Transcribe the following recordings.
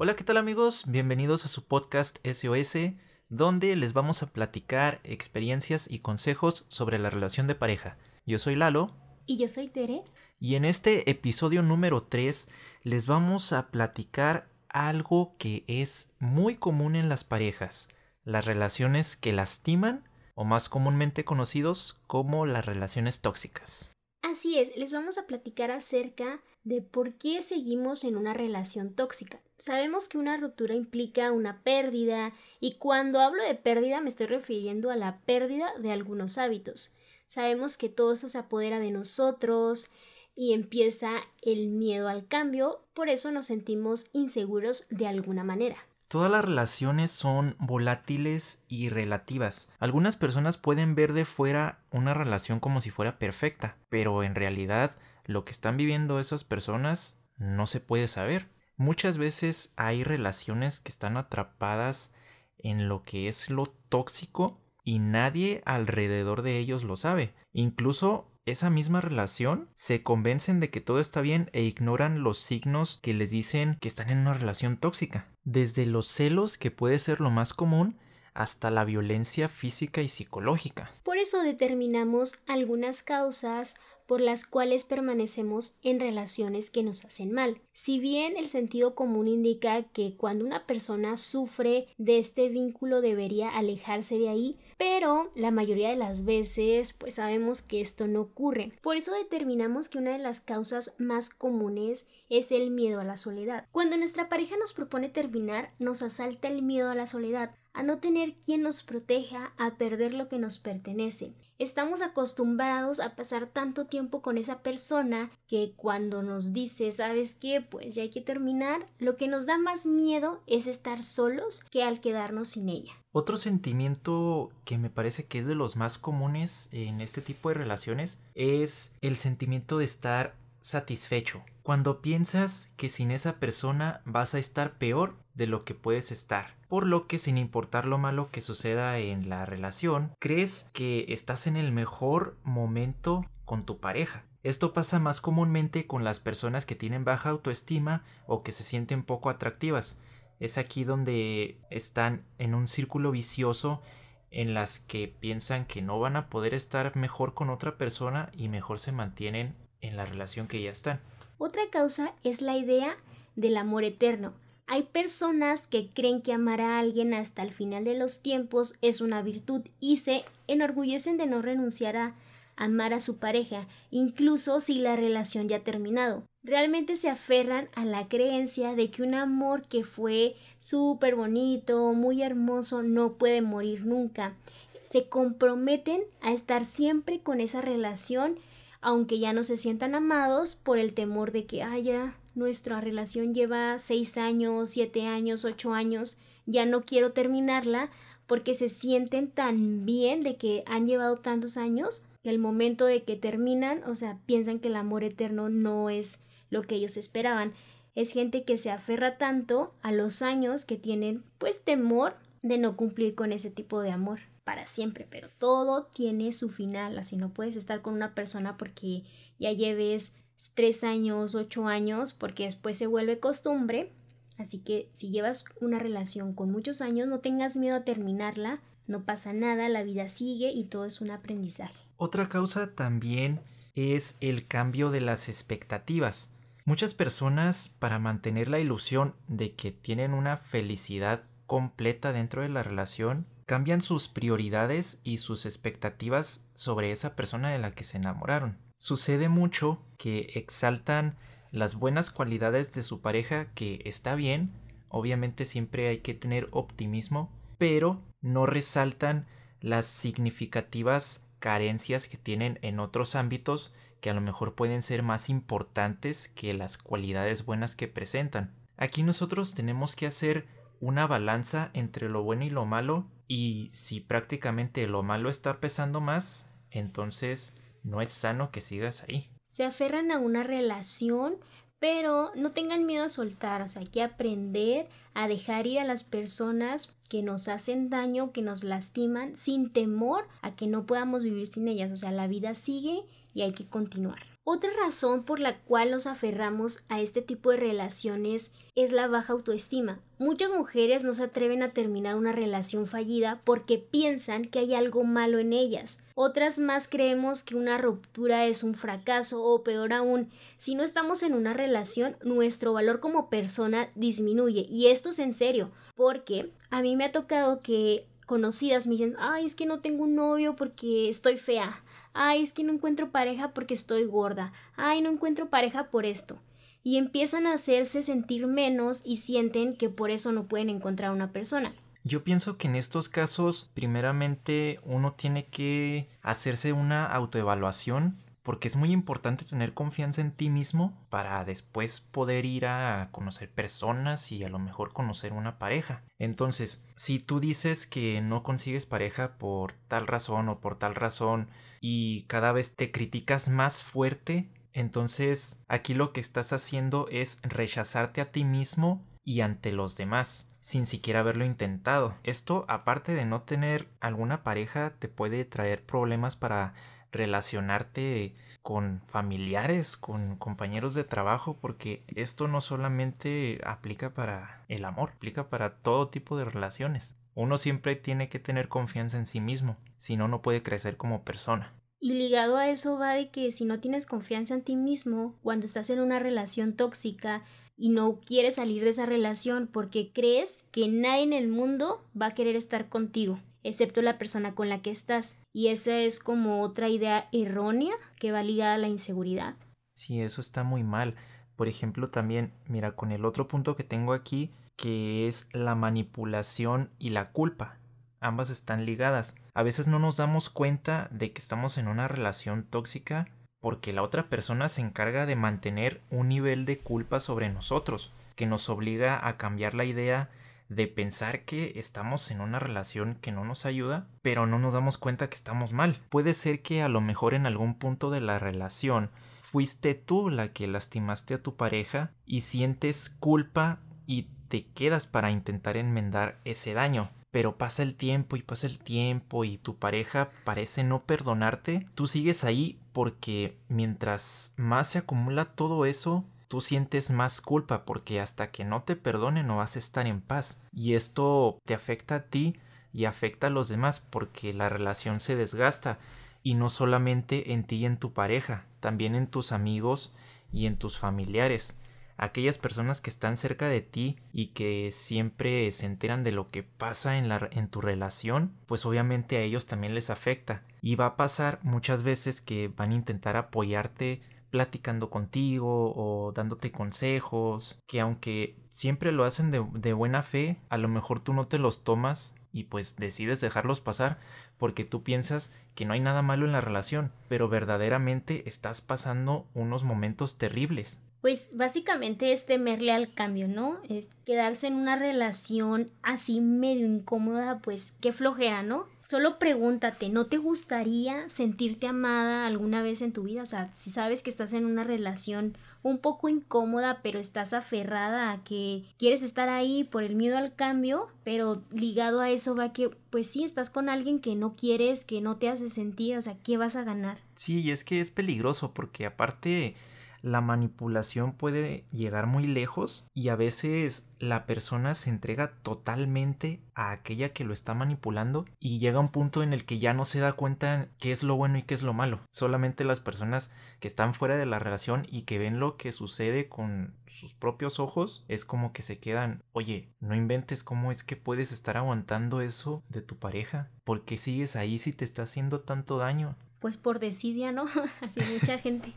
Hola, ¿qué tal amigos? Bienvenidos a su podcast SOS, donde les vamos a platicar experiencias y consejos sobre la relación de pareja. Yo soy Lalo. Y yo soy Tere. Y en este episodio número 3 les vamos a platicar algo que es muy común en las parejas, las relaciones que lastiman o más comúnmente conocidos como las relaciones tóxicas. Así es, les vamos a platicar acerca de por qué seguimos en una relación tóxica. Sabemos que una ruptura implica una pérdida y cuando hablo de pérdida me estoy refiriendo a la pérdida de algunos hábitos. Sabemos que todo eso se apodera de nosotros y empieza el miedo al cambio, por eso nos sentimos inseguros de alguna manera. Todas las relaciones son volátiles y relativas. Algunas personas pueden ver de fuera una relación como si fuera perfecta, pero en realidad lo que están viviendo esas personas no se puede saber. Muchas veces hay relaciones que están atrapadas en lo que es lo tóxico y nadie alrededor de ellos lo sabe. Incluso esa misma relación se convencen de que todo está bien e ignoran los signos que les dicen que están en una relación tóxica. Desde los celos, que puede ser lo más común, hasta la violencia física y psicológica. Por eso determinamos algunas causas por las cuales permanecemos en relaciones que nos hacen mal. Si bien el sentido común indica que cuando una persona sufre de este vínculo debería alejarse de ahí, pero la mayoría de las veces pues sabemos que esto no ocurre. Por eso determinamos que una de las causas más comunes es el miedo a la soledad. Cuando nuestra pareja nos propone terminar, nos asalta el miedo a la soledad, a no tener quien nos proteja, a perder lo que nos pertenece. Estamos acostumbrados a pasar tanto tiempo con esa persona que cuando nos dice, ¿sabes qué? Pues ya hay que terminar, lo que nos da más miedo es estar solos que al quedarnos sin ella. Otro sentimiento que me parece que es de los más comunes en este tipo de relaciones es el sentimiento de estar satisfecho. Cuando piensas que sin esa persona vas a estar peor de lo que puedes estar. Por lo que sin importar lo malo que suceda en la relación, crees que estás en el mejor momento con tu pareja. Esto pasa más comúnmente con las personas que tienen baja autoestima o que se sienten poco atractivas. Es aquí donde están en un círculo vicioso en las que piensan que no van a poder estar mejor con otra persona y mejor se mantienen en la relación que ya están. Otra causa es la idea del amor eterno. Hay personas que creen que amar a alguien hasta el final de los tiempos es una virtud y se enorgullecen de no renunciar a amar a su pareja, incluso si la relación ya ha terminado. Realmente se aferran a la creencia de que un amor que fue súper bonito, muy hermoso, no puede morir nunca. Se comprometen a estar siempre con esa relación, aunque ya no se sientan amados por el temor de que haya nuestra relación lleva seis años, siete años, ocho años, ya no quiero terminarla porque se sienten tan bien de que han llevado tantos años que el momento de que terminan, o sea, piensan que el amor eterno no es lo que ellos esperaban. Es gente que se aferra tanto a los años que tienen pues temor de no cumplir con ese tipo de amor para siempre, pero todo tiene su final, así no puedes estar con una persona porque ya lleves tres años, ocho años, porque después se vuelve costumbre. Así que si llevas una relación con muchos años, no tengas miedo a terminarla, no pasa nada, la vida sigue y todo es un aprendizaje. Otra causa también es el cambio de las expectativas. Muchas personas, para mantener la ilusión de que tienen una felicidad completa dentro de la relación, cambian sus prioridades y sus expectativas sobre esa persona de la que se enamoraron. Sucede mucho que exaltan las buenas cualidades de su pareja, que está bien, obviamente siempre hay que tener optimismo, pero no resaltan las significativas carencias que tienen en otros ámbitos que a lo mejor pueden ser más importantes que las cualidades buenas que presentan. Aquí nosotros tenemos que hacer una balanza entre lo bueno y lo malo y si prácticamente lo malo está pesando más, entonces no es sano que sigas ahí. Se aferran a una relación, pero no tengan miedo a soltar, o sea, hay que aprender a dejar ir a las personas que nos hacen daño, que nos lastiman, sin temor a que no podamos vivir sin ellas. O sea, la vida sigue y hay que continuar. Otra razón por la cual nos aferramos a este tipo de relaciones es la baja autoestima. Muchas mujeres no se atreven a terminar una relación fallida porque piensan que hay algo malo en ellas. Otras más creemos que una ruptura es un fracaso o peor aún, si no estamos en una relación, nuestro valor como persona disminuye. Y esto es en serio, porque a mí me ha tocado que conocidas me dicen, ay, es que no tengo un novio porque estoy fea ay, es que no encuentro pareja porque estoy gorda, ay, no encuentro pareja por esto. Y empiezan a hacerse sentir menos y sienten que por eso no pueden encontrar una persona. Yo pienso que en estos casos, primeramente, uno tiene que hacerse una autoevaluación porque es muy importante tener confianza en ti mismo para después poder ir a conocer personas y a lo mejor conocer una pareja. Entonces, si tú dices que no consigues pareja por tal razón o por tal razón y cada vez te criticas más fuerte, entonces aquí lo que estás haciendo es rechazarte a ti mismo y ante los demás sin siquiera haberlo intentado. Esto, aparte de no tener alguna pareja, te puede traer problemas para relacionarte con familiares, con compañeros de trabajo, porque esto no solamente aplica para el amor, aplica para todo tipo de relaciones. Uno siempre tiene que tener confianza en sí mismo, si no, no puede crecer como persona. Y ligado a eso va de que si no tienes confianza en ti mismo, cuando estás en una relación tóxica y no quieres salir de esa relación porque crees que nadie en el mundo va a querer estar contigo excepto la persona con la que estás. Y esa es como otra idea errónea que va ligada a la inseguridad. Sí, eso está muy mal. Por ejemplo, también, mira, con el otro punto que tengo aquí, que es la manipulación y la culpa. Ambas están ligadas. A veces no nos damos cuenta de que estamos en una relación tóxica porque la otra persona se encarga de mantener un nivel de culpa sobre nosotros, que nos obliga a cambiar la idea de pensar que estamos en una relación que no nos ayuda, pero no nos damos cuenta que estamos mal. Puede ser que a lo mejor en algún punto de la relación fuiste tú la que lastimaste a tu pareja y sientes culpa y te quedas para intentar enmendar ese daño. Pero pasa el tiempo y pasa el tiempo y tu pareja parece no perdonarte, tú sigues ahí porque mientras más se acumula todo eso, tú sientes más culpa porque hasta que no te perdone no vas a estar en paz. Y esto te afecta a ti y afecta a los demás porque la relación se desgasta y no solamente en ti y en tu pareja, también en tus amigos y en tus familiares. Aquellas personas que están cerca de ti y que siempre se enteran de lo que pasa en, la, en tu relación, pues obviamente a ellos también les afecta. Y va a pasar muchas veces que van a intentar apoyarte platicando contigo o dándote consejos, que aunque siempre lo hacen de, buena fe, a lo mejor tú no te los tomas y pues decides dejarlos pasar porque tú piensas que no hay nada malo en la relación, pero verdaderamente estás pasando unos momentos terribles. Pues básicamente es temerle al cambio, ¿no? Es quedarse en una relación así medio incómoda, pues qué flojera, ¿no? Solo pregúntate, ¿no te gustaría sentirte amada alguna vez en tu vida? O sea, si sabes que estás en una relación un poco incómoda, pero estás aferrada a que quieres estar ahí por el miedo al cambio, pero ligado a eso va que, pues sí, estás con alguien que no quieres, que no te hace sentir, o sea, ¿qué vas a ganar? Sí, y es que es peligroso porque aparte la manipulación puede llegar muy lejos y a veces la persona se entrega totalmente a aquella que lo está manipulando y llega un punto en el que ya no se da cuenta qué es lo bueno y qué es lo malo. Solamente las personas que están fuera de la relación y que ven lo que sucede con sus propios ojos es como que se quedan, oye, no inventes cómo es que puedes estar aguantando eso de tu pareja. ¿Por qué sigues ahí si te está haciendo tanto daño? Pues por desidia, ¿no? Así mucha gente.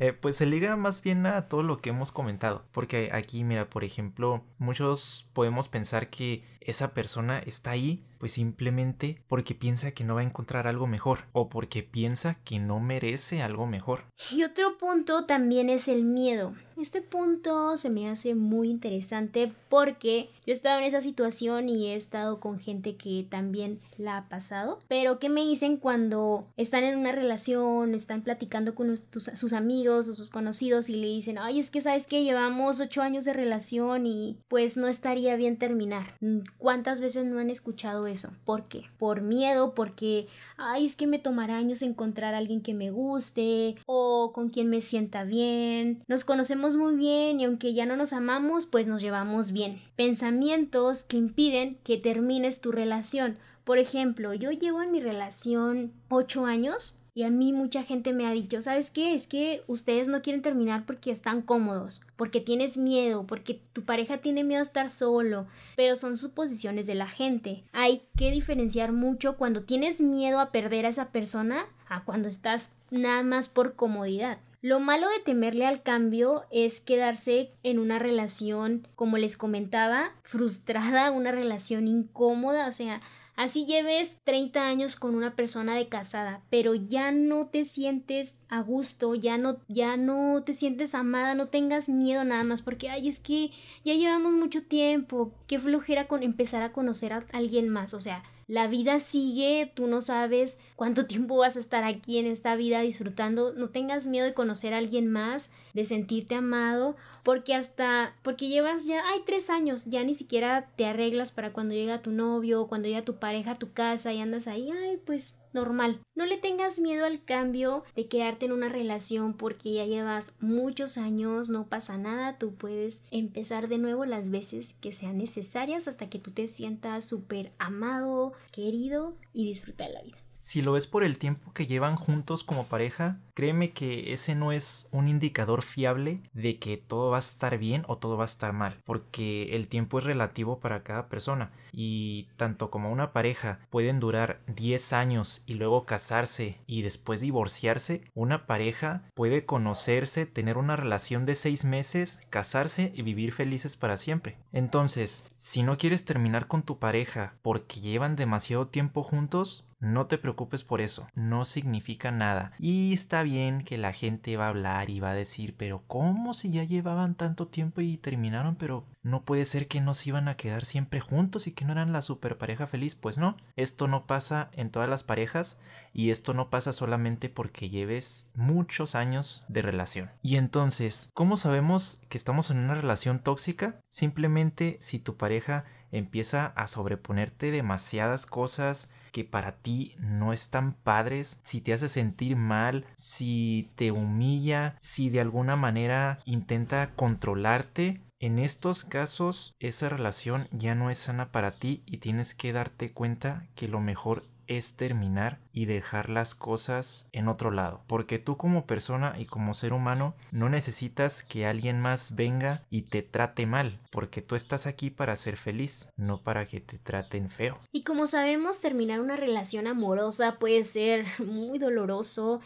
Eh, pues se liga más bien a todo lo que hemos comentado. Porque aquí, mira, por ejemplo, muchos podemos pensar que esa persona está ahí Pues simplemente porque piensa que no va a encontrar algo mejor o porque piensa que no merece algo mejor. Y otro punto también es el miedo. Este punto se me hace muy interesante porque yo he estado en esa situación y he estado con gente que también la ha pasado. Pero ¿qué me dicen cuando están en una relación, están platicando con sus amigos o sus conocidos y le dicen, ay, es que sabes que llevamos ocho años de relación y pues no estaría bien terminar? ¿Cuántas veces no han escuchado eso? ¿Por qué? Por miedo, porque, ay, es que me tomará años encontrar a alguien que me guste o con quien me sienta bien. Nos conocemos muy bien y aunque ya no nos amamos, pues nos llevamos bien. Pensamientos que impiden que termines tu relación. Por ejemplo, yo llevo en mi relación 8 años y a mí mucha gente me ha dicho, ¿sabes qué? Es que ustedes no quieren terminar porque están cómodos, porque tienes miedo, porque tu pareja tiene miedo a estar solo, pero son suposiciones de la gente. Hay que diferenciar mucho cuando tienes miedo a perder a esa persona a cuando estás nada más por comodidad. Lo malo de temerle al cambio es quedarse en una relación, como les comentaba, frustrada, una relación incómoda, o sea, Así lleves 30 años con una persona de casada, pero ya no te sientes a gusto, ya no, ya no te sientes amada, no tengas miedo nada más, porque ay, es que ya llevamos mucho tiempo, qué flojera con empezar a conocer a alguien más, o sea, la vida sigue, tú no sabes cuánto tiempo vas a estar aquí en esta vida disfrutando, no tengas miedo de conocer a alguien más, de sentirte amado, porque hasta, porque llevas ya, hay tres años, ya ni siquiera te arreglas para cuando llega tu novio, cuando llega tu pareja a tu casa y andas ahí, ay, pues normal. No le tengas miedo al cambio de quedarte en una relación porque ya llevas muchos años, no pasa nada, tú puedes empezar de nuevo las veces que sean necesarias hasta que tú te sientas súper amado, querido y disfruta de la vida. Si lo ves por el tiempo que llevan juntos como pareja, créeme que ese no es un indicador fiable de que todo va a estar bien o todo va a estar mal, porque el tiempo es relativo para cada persona y tanto como una pareja pueden durar 10 años y luego casarse y después divorciarse, una pareja puede conocerse, tener una relación de 6 meses, casarse y vivir felices para siempre. Entonces, si no quieres terminar con tu pareja porque llevan demasiado tiempo juntos, no te preocupes por eso, no significa nada. Y está bien que la gente va a hablar y va a decir, pero ¿cómo si ya llevaban tanto tiempo y terminaron? Pero no puede ser que no se iban a quedar siempre juntos y que no eran la super pareja feliz. Pues no, esto no pasa en todas las parejas y esto no pasa solamente porque lleves muchos años de relación. Y entonces, ¿cómo sabemos que estamos en una relación tóxica? Simplemente si tu pareja empieza a sobreponerte demasiadas cosas que para ti no están padres, si te hace sentir mal, si te humilla, si de alguna manera intenta controlarte, en estos casos esa relación ya no es sana para ti y tienes que darte cuenta que lo mejor es terminar y dejar las cosas en otro lado. Porque tú como persona y como ser humano no necesitas que alguien más venga y te trate mal. Porque tú estás aquí para ser feliz, no para que te traten feo. Y como sabemos, terminar una relación amorosa puede ser muy doloroso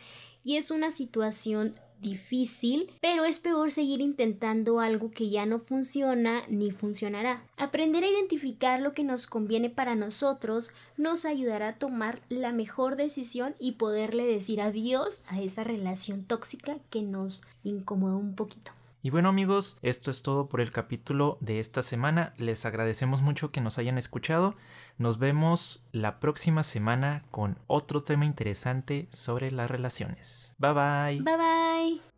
y es una situación difícil, pero es peor seguir intentando algo que ya no funciona ni funcionará. Aprender a identificar lo que nos conviene para nosotros nos ayudará a tomar la mejor decisión y poderle decir adiós a esa relación tóxica que nos incomoda un poquito. Y bueno amigos, esto es todo por el capítulo de esta semana. Les agradecemos mucho que nos hayan escuchado. Nos vemos la próxima semana con otro tema interesante sobre las relaciones. Bye bye. Bye bye.